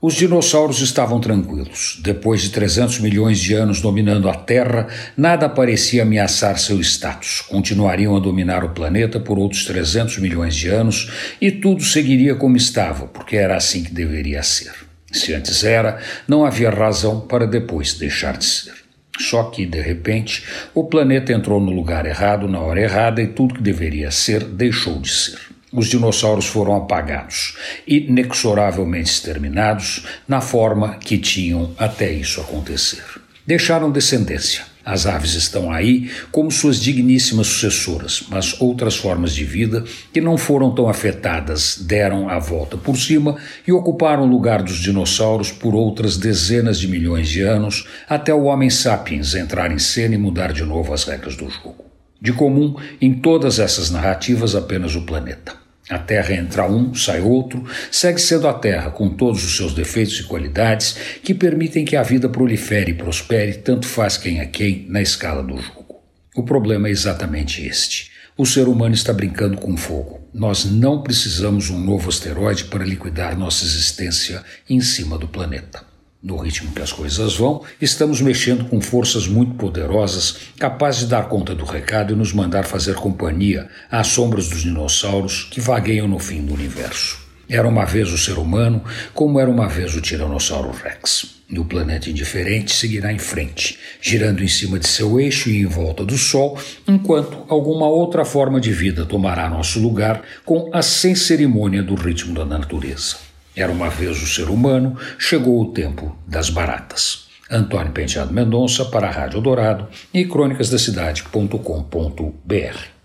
Os dinossauros estavam tranquilos. Depois de 300 milhões de anos dominando a Terra, nada parecia ameaçar seu status. Continuariam a dominar o planeta por outros 300 milhões de anos e tudo seguiria como estava, porque era assim que deveria ser. Se antes era, não havia razão para depois deixar de ser. Só que, de repente, o planeta entrou no lugar errado, na hora errada, e tudo que deveria ser deixou de ser. Os dinossauros foram apagados, inexoravelmente exterminados, na forma que tinham até isso acontecer. Deixaram descendência. As aves estão aí como suas digníssimas sucessoras, mas outras formas de vida que não foram tão afetadas deram a volta por cima e ocuparam o lugar dos dinossauros por outras dezenas de milhões de anos, até o Homem sapiens entrar em cena e mudar de novo as regras do jogo. De comum, em todas essas narrativas, apenas o planeta. A Terra entra um, sai outro, segue sendo a Terra, com todos os seus defeitos e qualidades que permitem que a vida prolifere e prospere, tanto faz quem é quem na escala do jogo. O problema é exatamente este. O ser humano está brincando com fogo. Nós não precisamos um novo asteroide para liquidar nossa existência em cima do planeta. No ritmo que as coisas vão, estamos mexendo com forças muito poderosas, capazes de dar conta do recado e nos mandar fazer companhia às sombras dos dinossauros que vagueiam no fim do universo. Era uma vez o ser humano, como era uma vez o Tiranossauro Rex. E o planeta indiferente seguirá em frente, girando em cima de seu eixo e em volta do Sol, enquanto alguma outra forma de vida tomará nosso lugar com a sem cerimônia do ritmo da natureza. Era uma vez o ser humano, chegou o tempo das baratas. Antônio Penteado Mendonça para a Rádio Dourado e crônicasdacidade.com.br.